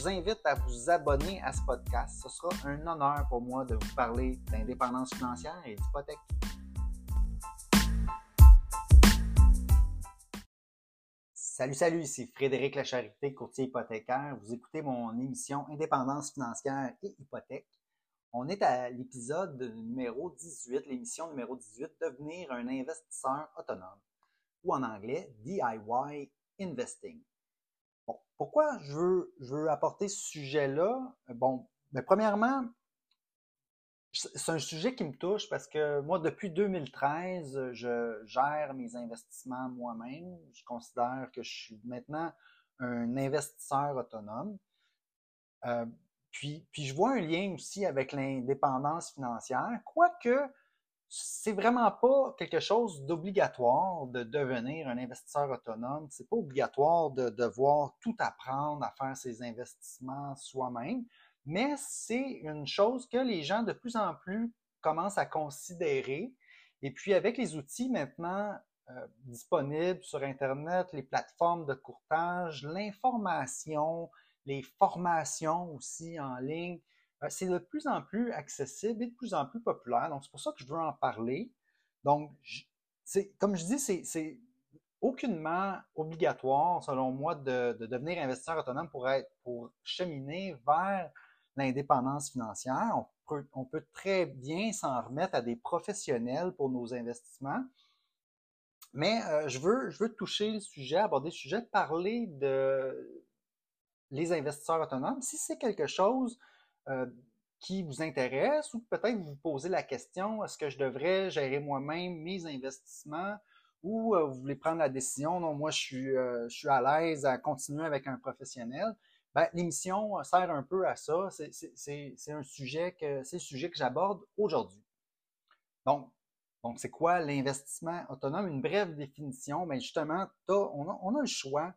Vous invite à vous abonner à ce podcast. Ce sera un honneur pour moi de vous parler d'indépendance financière et d'hypothèque. Salut, salut, ici Frédéric Lacharité, courtier hypothécaire. Vous écoutez mon émission Indépendance financière et hypothèque. On est à l'épisode numéro 18, l'émission numéro 18, Devenir un investisseur autonome, ou en anglais, DIY Investing. Pourquoi je veux, apporter ce sujet-là? Bon, mais ben, premièrement, c'est un sujet qui me touche parce que moi, depuis 2013, je gère mes investissements moi-même. Je considère que je suis maintenant un investisseur autonome. Euh, puis, puis je vois un lien aussi avec l'indépendance financière, quoique c'est vraiment pas quelque chose d'obligatoire de devenir un investisseur autonome. C'est pas obligatoire de devoir tout apprendre à faire ses investissements soi-même mais c'est une chose que les gens de plus en plus commencent à considérer. Et puis avec les outils maintenant euh, disponibles sur Internet, les plateformes de courtage, l'information, les formations aussi en ligne, c'est de plus en plus accessible et de plus en plus populaire. Donc c'est pour ça que je veux en parler. Donc, comme je dis, c'est aucunement obligatoire, selon moi, de, de, devenir investisseur autonome pour être pour cheminer vers l'indépendance financière. On peut, très bien s'en remettre à des professionnels pour nos investissements. Mais euh, je, veux, je veux toucher le sujet, aborder le sujet, parler de les investisseurs autonomes. Si c'est quelque chose euh, qui vous intéresse ou peut-être vous posez la question, est-ce que je devrais gérer moi-même mes investissements ou euh, vous voulez prendre la décision, non, moi je suis, je suis à l'aise à continuer avec un professionnel, ben, l'émission euh, sert un peu à ça. C'est un sujet que c'est le sujet que j'aborde aujourd'hui. Donc, donc c'est quoi l'investissement autonome? Une brève définition, ben, justement, on, a, le choix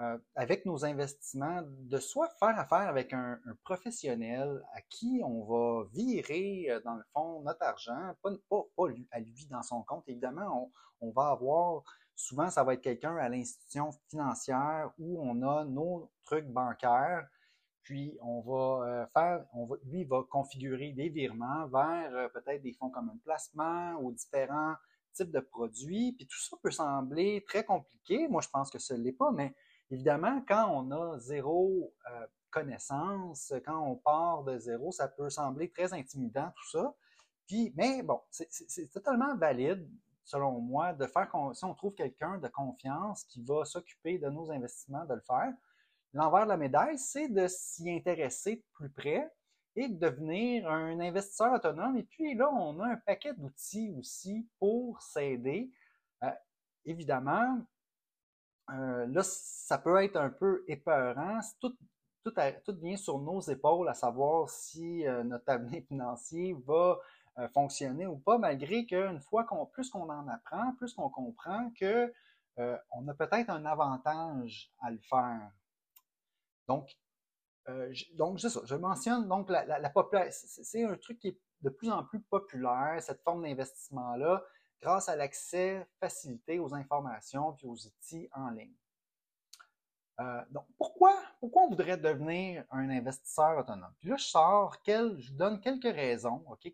euh, avec nos investissements de soit faire affaire avec un, professionnel à qui on va virer, euh, dans le fond, notre argent, pas, à lui dans son compte. Évidemment, on, va avoir Souvent, ça va être quelqu'un à l'institution financière où on a nos trucs bancaires. Puis, on va euh, faire, on va, lui, va configurer des virements vers peut-être des fonds communs de placement ou différents types de produits. Puis, tout ça peut sembler très compliqué. Moi, je pense que ce ne l'est pas, mais évidemment, quand on a zéro euh, connaissance, quand on part de zéro, ça peut sembler très intimidant, tout ça. Puis, mais bon, c'est totalement valide selon moi, de faire, si on trouve quelqu'un de confiance qui va s'occuper de nos investissements, de le faire. L'envers de la médaille, c'est de s'y intéresser de plus près et de devenir un investisseur autonome. Et puis là, on a un paquet d'outils aussi pour s'aider. Euh, évidemment, euh, là, ça peut être un peu épeurant. Tout, tout, tout, vient sur nos épaules, à savoir si euh, notre avenir financier va euh, fonctionner ou pas, malgré qu'une fois qu'on plus qu'on en apprend, plus qu'on comprend que on a peut-être un avantage à le faire. Donc, c'est ça. Je mentionne donc la, la, c'est un truc qui est de plus en plus populaire, cette forme d'investissement-là, grâce à l'accès facilité aux informations puis aux outils en ligne. donc, pourquoi, pourquoi on voudrait devenir un investisseur autonome? Puis là, je sors, je vous donne quelques raisons, OK?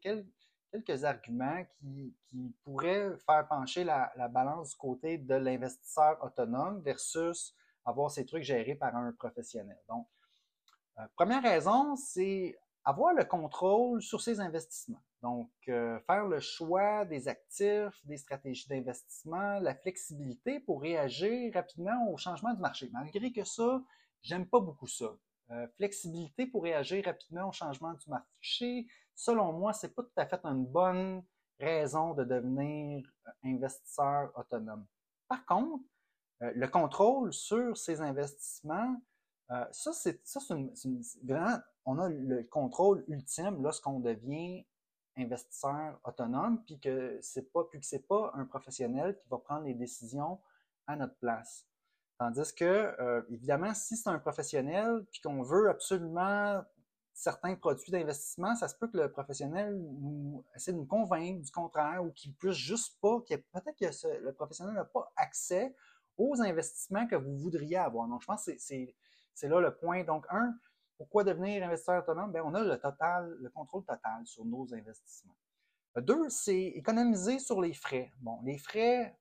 quelques arguments qui, pourraient faire pencher la, balance du côté de l'investisseur autonome versus avoir ces trucs gérés par un professionnel. Donc, euh, première raison, c'est avoir le contrôle sur ses investissements. Donc, euh, faire le choix des actifs, des stratégies d'investissement, la flexibilité pour réagir rapidement au changement du marché. Malgré que ça, j'aime pas beaucoup ça. Euh, flexibilité pour réagir rapidement au changement du marché, selon moi, c'est pas tout à fait une bonne raison de devenir euh, investisseur autonome. Par contre, le contrôle sur ces investissements ça, c'est ça, c'est vraiment, on a le contrôle ultime lorsqu'on devient investisseur autonome, puis que c'est pas, puis que c'est pas un professionnel qui va prendre les décisions à notre place. Tandis que, euh, évidemment, si c'est un professionnel, puis qu'on veut absolument certains produits d'investissement, ça se peut que le professionnel nous, essaie de nous convaincre du contraire ou qu'il puisse juste pas, peut-être que le professionnel n'a pas accès aux investissements que vous voudriez avoir. Donc, je pense que c'est là le point. Donc, un, pourquoi devenir investisseur autonome? Bien, on a le total, le contrôle total sur nos investissements. Deux, c'est économiser sur les frais. Bon, les frais,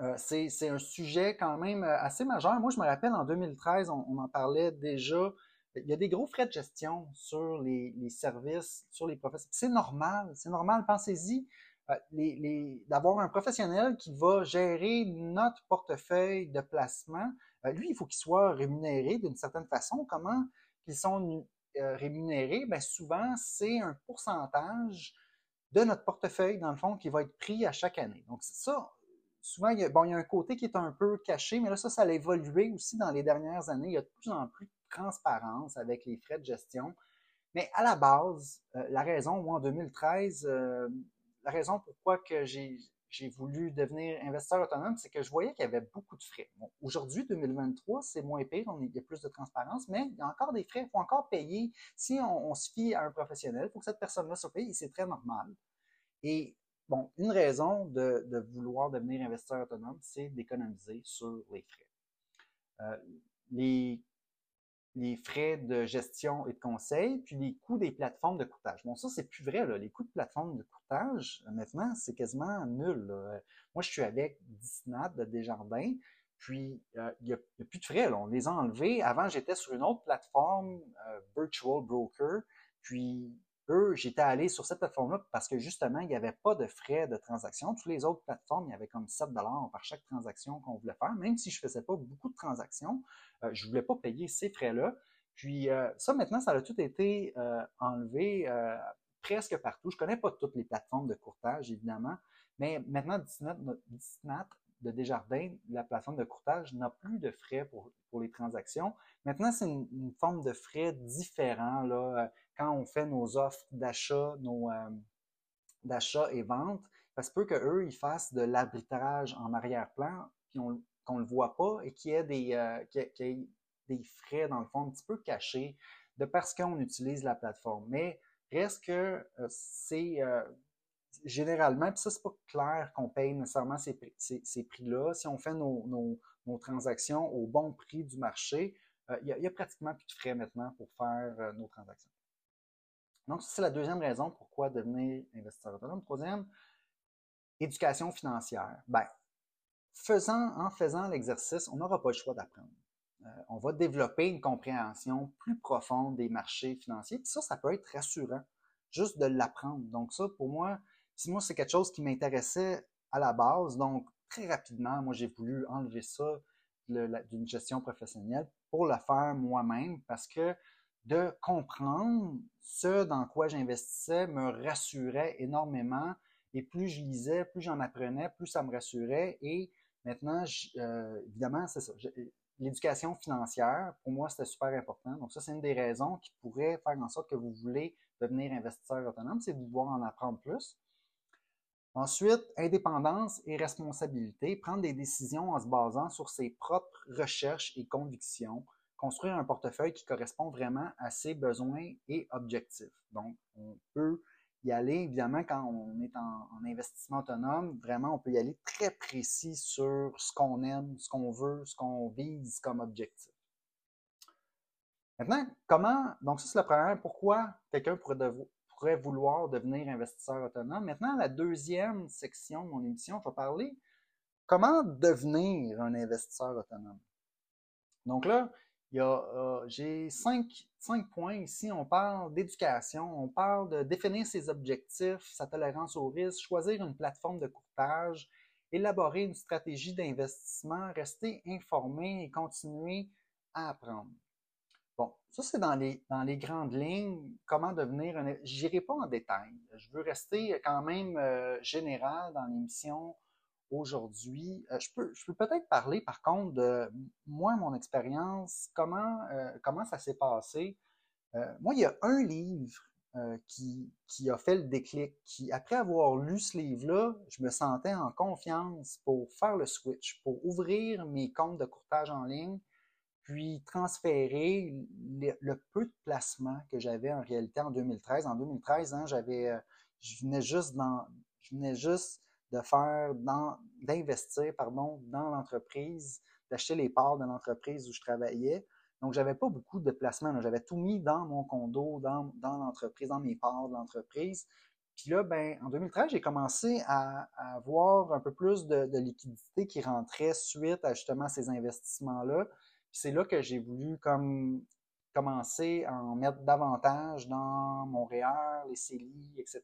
euh, c'est un sujet quand même euh, assez majeur. Moi, je me rappelle en 2013, on, en parlait déjà il y a des gros frais de gestion sur les, services, sur les professionnels. C'est normal, c'est normal. Pensez-y, d'avoir un professionnel qui va gérer notre portefeuille de placement. Euh, lui, il faut qu'il soit rémunéré d'une certaine façon. Comment ils sont euh, rémunérés? Bien, souvent, c'est un pourcentage de notre portefeuille, dans le fond, qui va être pris à chaque année. Donc, ça, souvent, il y, a, bon, il y a un côté qui est un peu caché, mais là, ça, ça a évolué aussi dans les dernières années. Il y a de plus en plus transparence avec les frais de gestion. Mais à la base, euh, la raison, moi, en 2013, euh, la raison pourquoi que j'ai, voulu devenir investisseur autonome, c'est que je voyais qu'il y avait beaucoup de frais. Aujourd'hui, 2023, c'est moins pire, il y a plus de transparence, mais il y a encore des frais, il faut encore payer. Si on, se fie à un professionnel, il faut que cette personne-là soit payée, c'est très normal. Et bon, une raison de, de vouloir devenir investisseur autonome, c'est d'économiser sur les frais. Euh, les les frais de gestion et de conseil, puis les coûts des plateformes de courtage. Bon, ça, c'est plus vrai. Là. Les coûts de plateforme de courtage, maintenant, c'est quasiment nul. Moi, je suis avec Disnat de Desjardins, puis euh, il n'y a, plus de frais. On les a enlevés. Avant, j'étais sur une autre plateforme, euh, Virtual Broker, puis eux, j'étais allé sur cette plateforme-là parce que justement, il n'y avait pas de frais de transaction. Toutes les autres plateformes, il y avait comme 7 dollars par chaque transaction qu'on voulait faire. Même si je ne faisais pas beaucoup de transactions, euh, je ne voulais pas payer ces frais-là. Puis euh, ça, maintenant, ça a tout été euh, enlevé presque partout. Je ne connais pas toutes les plateformes de courtage, évidemment, mais maintenant, Disnat, de Desjardins, la plateforme de courtage, n'a plus de frais pour, les transactions. Maintenant, c'est une, forme de frais différent. Là quand on fait nos offres d'achat, nos euh, d'achat et vente, ça se peut qu'eux, ils fassent de l'arbitrage en arrière-plan, qu'on ne le voit pas et qu'il y ait des, euh, des frais, dans le fond, un petit peu cachés de parce qu'on utilise la plateforme. Mais reste que euh, c'est généralement, puis ça, c'est pas clair qu'on paye nécessairement ces, ces, prix-là. Si on fait nos, nos, transactions au bon prix du marché, il y, a pratiquement plus de frais maintenant pour faire nos transactions. Donc, c'est la deuxième raison pourquoi devenir investisseur autonome. Troisième, éducation financière. Ben, faisant, en faisant l'exercice, on n'aura pas le choix d'apprendre. Euh, on va développer une compréhension plus profonde des marchés financiers. Puis ça, ça peut être rassurant, juste de l'apprendre. Donc ça, pour moi, moi, c'est quelque chose qui m'intéressait à la base. Donc, très rapidement, moi, j'ai voulu enlever ça d'une gestion professionnelle pour le faire moi-même parce que de comprendre ce dans quoi j'investissais me rassurait énormément. Et plus je lisais, plus j'en apprenais, plus ça me rassurait. Et maintenant, euh, évidemment, c'est ça. L'éducation financière, pour moi, c'était super important. Donc, ça, c'est une des raisons qui pourrait faire en sorte que vous voulez devenir investisseur autonome, c'est de vouloir en apprendre plus. Ensuite, indépendance et responsabilité, prendre des décisions en se basant sur ses propres recherches et convictions, construire un portefeuille qui correspond vraiment à ses besoins et objectifs. Donc, on peut y aller, évidemment, quand on est en, investissement autonome, vraiment, on peut y aller très précis sur ce qu'on aime, ce qu'on veut, ce qu'on vise comme objectif. Maintenant, comment, donc ça c'est la première, pourquoi quelqu'un pourrait, pourrait vouloir devenir investisseur autonome. Maintenant, la deuxième section de mon émission, je vais parler comment devenir un investisseur autonome. Donc là, euh, j'ai cinq, points ici. On parle d'éducation, on parle de définir ses objectifs, sa tolérance au risque, choisir une plateforme de courtage, élaborer une stratégie d'investissement, rester informé et continuer à apprendre. Bon, ça c'est dans les, dans les grandes lignes, comment devenir un... J'irai pas en détail. Je veux rester quand même euh, général dans l'émission aujourd'hui. je peux, je peux peut-être parler par contre de moi, mon expérience, comment, comment ça s'est passé. moi, il y a un livre euh, qui, qui, a fait le déclic, qui, après avoir lu ce livre-là, je me sentais en confiance pour faire le switch, pour ouvrir mes comptes de courtage en ligne, puis transférer le, peu de placements que j'avais en réalité en 2013. En 2013, hein, j'avais, euh, je venais juste dans, je venais juste de faire, d'investir, pardon, dans l'entreprise, d'acheter les parts de l'entreprise où je travaillais. Donc, j'avais pas beaucoup de placements. J'avais tout mis dans mon condo, dans, l'entreprise, dans mes parts de l'entreprise. Puis là, ben, en 2013, j'ai commencé à, avoir un peu plus de, liquidité qui rentrait suite à justement ces investissements-là. C'est là que j'ai voulu comme commencer à en mettre davantage dans mon REER, les CELI, etc.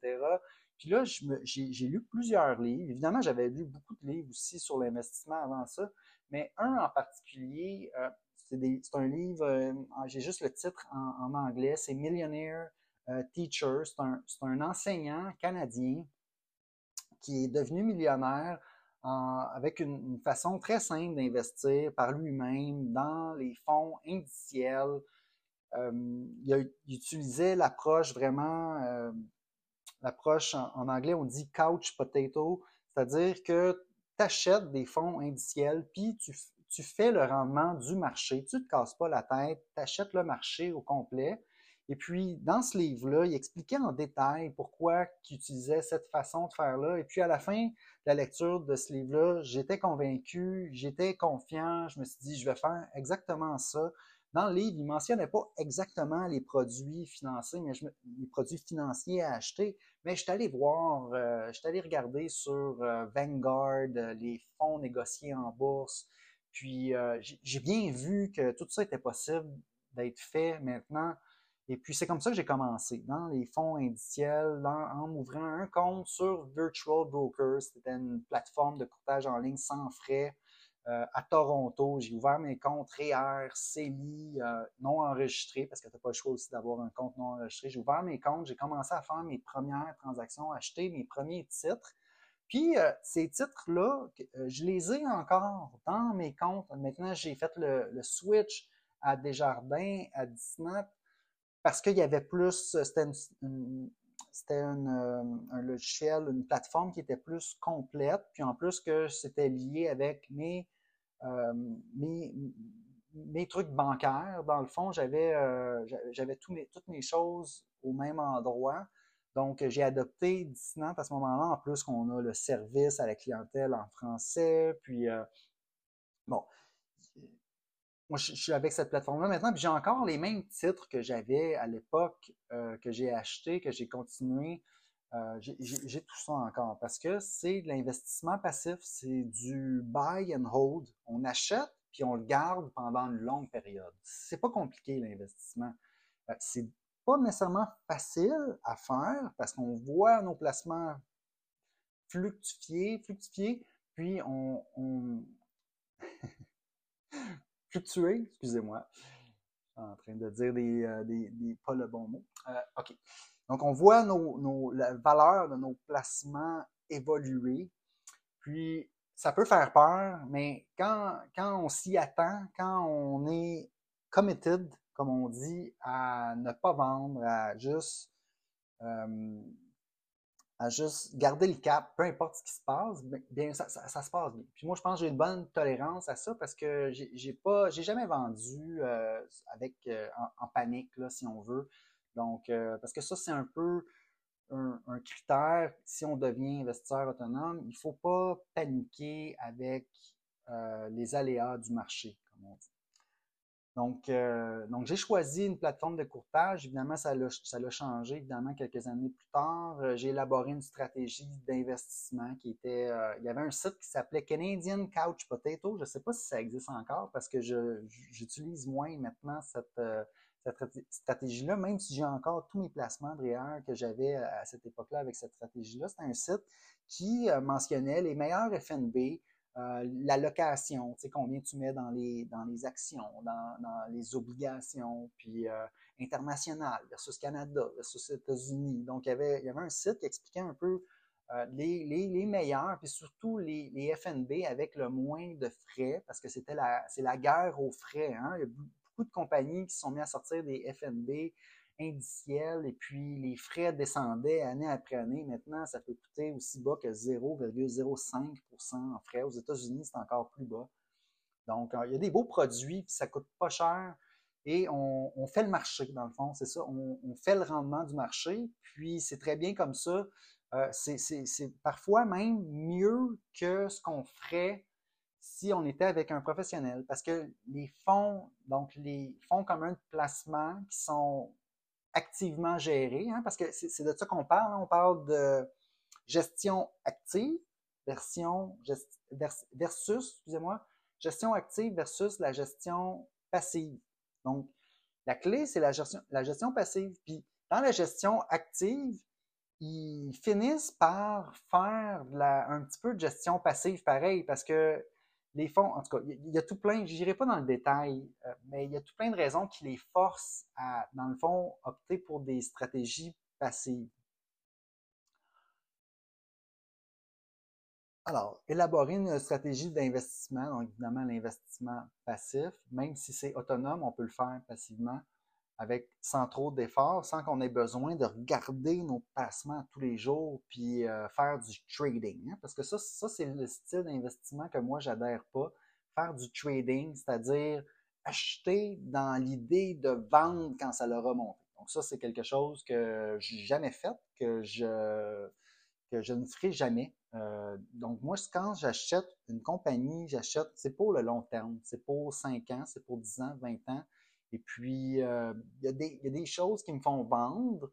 Puis là, j'ai lu plusieurs livres. Évidemment, j'avais lu beaucoup de livres aussi sur l'investissement avant ça, mais un en particulier, euh, c'est un livre, euh, j'ai juste le titre en, anglais, c'est Millionaire euh, Teacher. C'est un, enseignant canadien qui est devenu millionnaire avec une, façon très simple d'investir par lui-même dans les fonds indiciels. Euh, il, utilisait l'approche vraiment, l'approche en, en, anglais, on dit couch potato, c'est-à-dire que tu achètes des fonds indiciels, puis tu, tu fais le rendement du marché, tu ne te casses pas la tête, tu achètes le marché au complet. Et puis, dans ce livre-là, il expliquait en détail pourquoi il utilisait cette façon de faire-là. Et puis, à la fin de la lecture de ce livre-là, j'étais convaincu, j'étais confiant, je me suis dit, je vais faire exactement ça. Dans le livre, il ne mentionnait pas exactement les produits financiers, mais les produits financiers à acheter, mais je suis allé voir, euh, je suis allé regarder sur euh, Vanguard, euh, les fonds négociés en bourse, puis j'ai bien vu que tout ça était possible d'être fait maintenant. Et puis c'est comme ça que j'ai commencé, dans les fonds indiciels, en m'ouvrant un compte sur Virtual Brokers. C'était une plateforme de courtage en ligne sans frais euh, à Toronto. J'ai ouvert mes comptes REER, CELI, euh, non enregistrés, parce que tu n'as pas le choix aussi d'avoir un compte non enregistré. J'ai ouvert mes comptes, j'ai commencé à faire mes premières transactions, acheter mes premiers titres. Puis euh, ces titres-là, je les ai encore dans mes comptes. Maintenant, j'ai fait le, switch à Desjardins, à Disney, parce qu'il y avait plus, c'était euh, un logiciel, une plateforme qui était plus complète, puis en plus que c'était lié avec mes, mes, mes, trucs bancaires. Dans le fond, j'avais j'avais toutes mes choses au même endroit. Donc, j'ai adopté Disney à ce moment-là, en plus qu'on a le service à la clientèle en français. Puis, euh, bon, je, suis avec cette plateforme-là maintenant, puis j'ai encore les mêmes titres que j'avais à l'époque, euh, que j'ai acheté, que j'ai continué. Euh, j'ai tout ça encore parce que c'est de l'investissement passif, c'est du buy and hold. On achète puis on le garde pendant une longue période. C'est pas compliqué l'investissement. c'est pas nécessairement facile à faire parce qu'on voit nos placements fluctuer, fluctuer, puis on, excusez-moi, en train de dire des, euh, des, pas le bon mot. Euh, OK. Donc, on voit nos, nos, la valeur de nos placements évoluer, puis ça peut faire peur, mais quand, quand on s'y attend, quand on est committed comme on dit, à ne pas vendre, à juste, euh, à juste garder le cap, peu importe ce qui se passe, bien, ça, se passe bien. Puis moi, je pense que j'ai une bonne tolérance à ça parce que j'ai pas, j'ai jamais vendu euh, avec euh, en, panique, là, si on veut. Donc, parce que ça, c'est un peu un, un, critère. Si on devient investisseur autonome, il faut pas paniquer avec les aléas du marché, comme on dit. Donc, euh, donc j'ai choisi une plateforme de courtage. Évidemment, ça l'a changé, évidemment, quelques années plus tard. Euh, j'ai élaboré une stratégie d'investissement qui était... Euh, il y avait un site qui s'appelait Canadian Couch Potato. Je ne sais pas si ça existe encore parce que j'utilise moins maintenant cette, cette stratégie-là, même si j'ai encore tous mes placements de que j'avais à cette époque-là avec cette stratégie-là. C'était un site qui mentionnait les meilleurs FNB, euh, la location, tu sais, combien tu mets dans les, dans les actions, dans, dans les obligations, puis euh, international versus Canada versus États-Unis. Donc, il y, avait, il y avait un site qui expliquait un peu euh, les, les, meilleurs, puis surtout les, les, FNB avec le moins de frais, parce que c'était la, c'est la guerre aux frais. Hein. Il y a beaucoup de compagnies qui sont mis à sortir des FNB indiciels, et puis les frais descendaient année après année. Maintenant, ça peut coûter aussi bas que 0,05% en frais. Aux États-Unis, c'est encore plus bas. Donc, euh, il y a des beaux produits, puis ça coûte pas cher et on, fait le marché, dans le fond, c'est ça. On, fait le rendement du marché, puis c'est très bien comme ça. Euh, c'est parfois même mieux que ce qu'on ferait si on était avec un professionnel, parce que les fonds, donc les fonds communs de placement qui sont activement gérés, hein, parce que c'est de ça qu'on parle, hein. on parle de gestion active version, versus, excusez-moi, gestion active versus la gestion passive. Donc, la clé, c'est la gestion, la gestion passive. Puis, dans la gestion active, ils finissent par faire un petit peu de gestion passive pareil, parce que les fonds, en tout cas, il y a tout plein, je n'irai pas dans le détail, euh, mais il y a tout plein de raisons qui les forcent à, dans le fond, opter pour des stratégies passives. Alors, élaborer une stratégie d'investissement, donc évidemment l'investissement passif, même si c'est autonome, on peut le faire passivement sans trop d'efforts, sans qu'on ait besoin de regarder nos placements tous les jours puis euh, faire du trading. Hein. parce que ça, c'est le style d'investissement que moi j'adhère pas. Faire du trading, c'est-à-dire acheter dans l'idée de vendre quand ça leur monté. Donc ça, c'est quelque chose que j'ai jamais fait, que je que je ne ferai jamais. Euh, donc, moi, quand j'achète une compagnie, j'achète, c'est pour le long terme. C'est pour 5 ans, c'est pour 10 ans, 20 ans. Et puis, euh, il, y a des, choses qui me font vendre.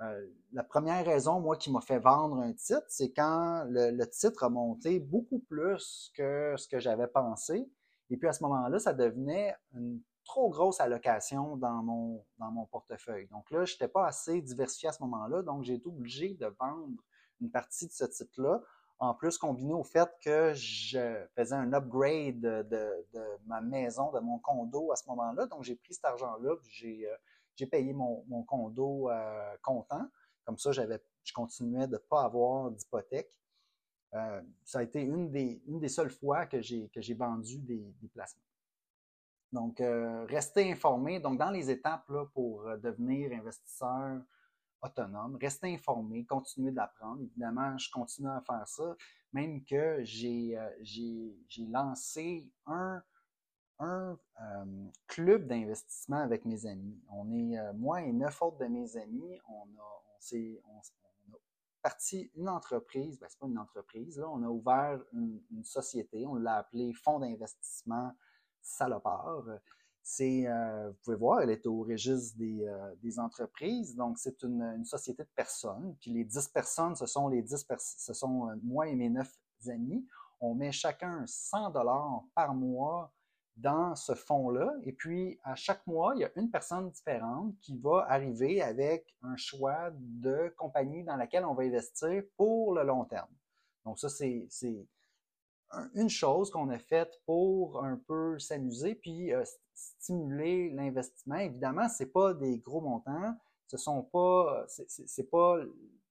Euh, la première raison, moi, qui m'a fait vendre un titre, c'est quand le, titre a monté beaucoup plus que ce que j'avais pensé. Et puis, à ce moment-là, ça devenait une trop grosse allocation dans mon, dans mon portefeuille. Donc là, je n'étais pas assez diversifié à ce moment-là, donc j'ai été obligé de vendre une partie de ce titre-là. En plus, combiné au fait que je faisais un upgrade de, ma maison, de mon condo à ce moment-là. Donc, j'ai pris cet argent-là, j'ai euh, payé mon, condo euh, comptant. Comme ça, j'avais, je continuais de ne pas avoir d'hypothèque. Euh, ça a été une des, une des seules fois que j'ai, j'ai vendu des, placements. Donc, rester informé. Donc, dans les étapes là, pour devenir investisseur autonome, rester informé, continuer d'apprendre. Évidemment, je continue à faire ça, même que j'ai euh, lancé un, un euh, club d'investissement avec mes amis. On est, euh, moi et neuf autres de mes amis, on a, on, on, a parti une entreprise, ben, c'est pas une entreprise, là, on a ouvert une, une société, on l'a appelé Fonds d'investissement salopard. C'est, euh, vous pouvez voir, elle est au registre des, euh, entreprises. Donc, c'est une, société de personnes. Puis les 10 personnes, ce sont les 10 ce sont euh, moi et mes neuf amis. On met chacun 100 dollars par mois dans ce fonds-là. Et puis, à chaque mois, il y a une personne différente qui va arriver avec un choix de compagnie dans laquelle on va investir pour le long terme. Donc, ça, c'est une chose qu'on a faite pour un peu s'amuser puis euh, stimuler l'investissement. Évidemment, c'est pas des gros montants, ce sont pas, c'est pas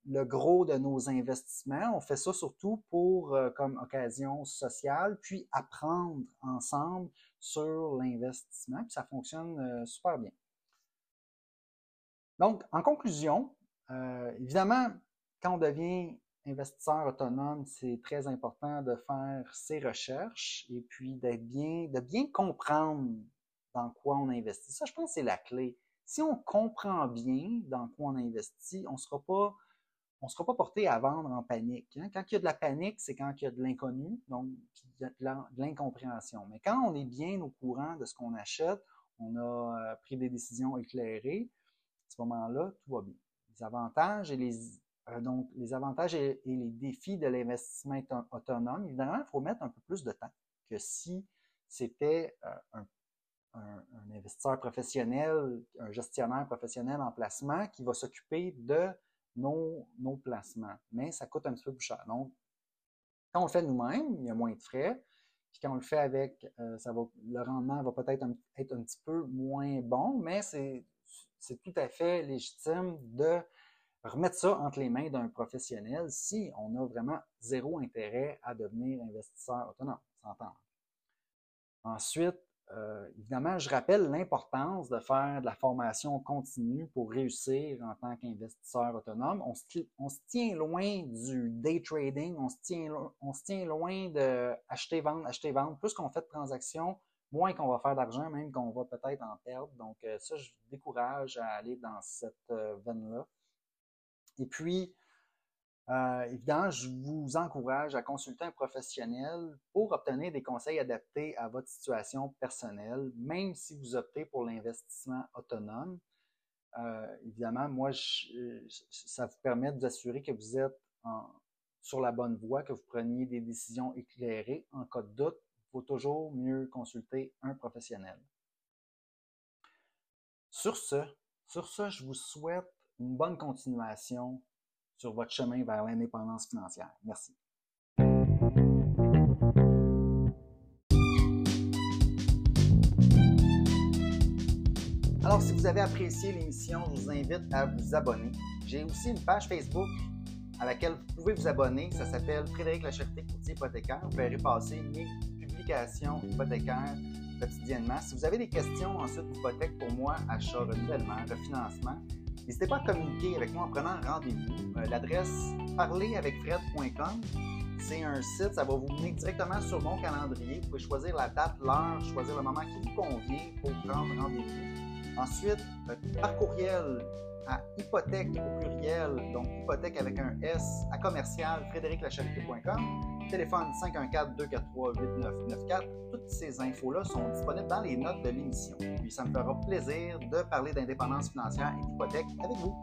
le gros de nos investissements. On fait ça surtout pour euh, comme occasion sociale, puis apprendre ensemble sur l'investissement, puis ça fonctionne euh, super bien. Donc, en conclusion, évidemment, quand on devient investisseur autonome, c'est très important de faire ses recherches et puis d'être bien, de bien comprendre dans quoi on investit. Ça, je pense, c'est la clé. Si on comprend bien dans quoi on investit, on sera pas, on sera pas porté à vendre en panique. Hein. Quand il y a de la panique, c'est quand il y a de l'inconnu, donc de l'incompréhension. Mais quand on est bien au courant de ce qu'on achète, on a euh, pris des décisions éclairées, à ce moment-là, tout va bien. Les avantages et les euh, donc, les avantages et, les défis de l'investissement autonome, évidemment, il faut mettre un peu plus de temps que si c'était euh, un, investisseur professionnel, un gestionnaire professionnel en placement qui va s'occuper de nos, placements. Mais ça coûte un petit peu plus cher. Donc, quand on le fait nous-mêmes, il y a moins de frais. Puis quand on le fait avec, euh, ça va, le rendement va peut-être être un petit peu moins bon, mais c'est tout à fait légitime de remettre ça entre les mains d'un professionnel si on a vraiment zéro intérêt à devenir investisseur autonome. S'entend. Ensuite, euh, évidemment, je rappelle l'importance de faire de la formation continue pour réussir en tant qu'investisseur autonome. On se, tient loin du day trading, on se tient, on se tient loin de acheter, vendre, acheter, vendre. Plus qu'on fait de transactions, moins qu'on va faire d'argent, même qu'on va peut-être en perdre. Donc, euh, ça, je vous décourage à aller dans cette euh, veine-là. Et puis, euh, évidemment, je vous encourage à consulter un professionnel pour obtenir des conseils adaptés à votre situation personnelle, même si vous optez pour l'investissement autonome. Euh, évidemment, moi, ça vous permet de vous assurer que vous êtes sur la bonne voie, que vous preniez des décisions éclairées. En cas de doute, il faut toujours mieux consulter un professionnel. Sur ce, sur ce, je vous souhaite une bonne continuation sur votre chemin vers l'indépendance financière. Merci. Alors, si vous avez apprécié l'émission, je vous invite à vous abonner. J'ai aussi une page Facebook à laquelle vous pouvez vous abonner. Ça s'appelle Frédéric Lacherté Courtier Hypothécaire. Vous verrez passer mes publications hypothécaires quotidiennement. Si vous avez des questions ensuite d'hypothèque pour moi, achat, renouvellement, refinancement, N'hésitez pas à communiquer avec moi en prenant rendez-vous. Euh, l'adresse parleravecfred.com, c'est un site, ça va vous mener directement sur mon calendrier. Vous pouvez choisir la date, l'heure, choisir le moment qui vous convient pour prendre rendez-vous. Ensuite, euh, par courriel à hypothèque au pluriel, donc hypothèque avec un S à commercial frédériclacharité.com téléphone 514-243-8994. Toutes ces infos-là sont disponibles dans les notes de l'émission. Puis ça me fera plaisir de parler d'indépendance financière et d'hypothèque avec vous.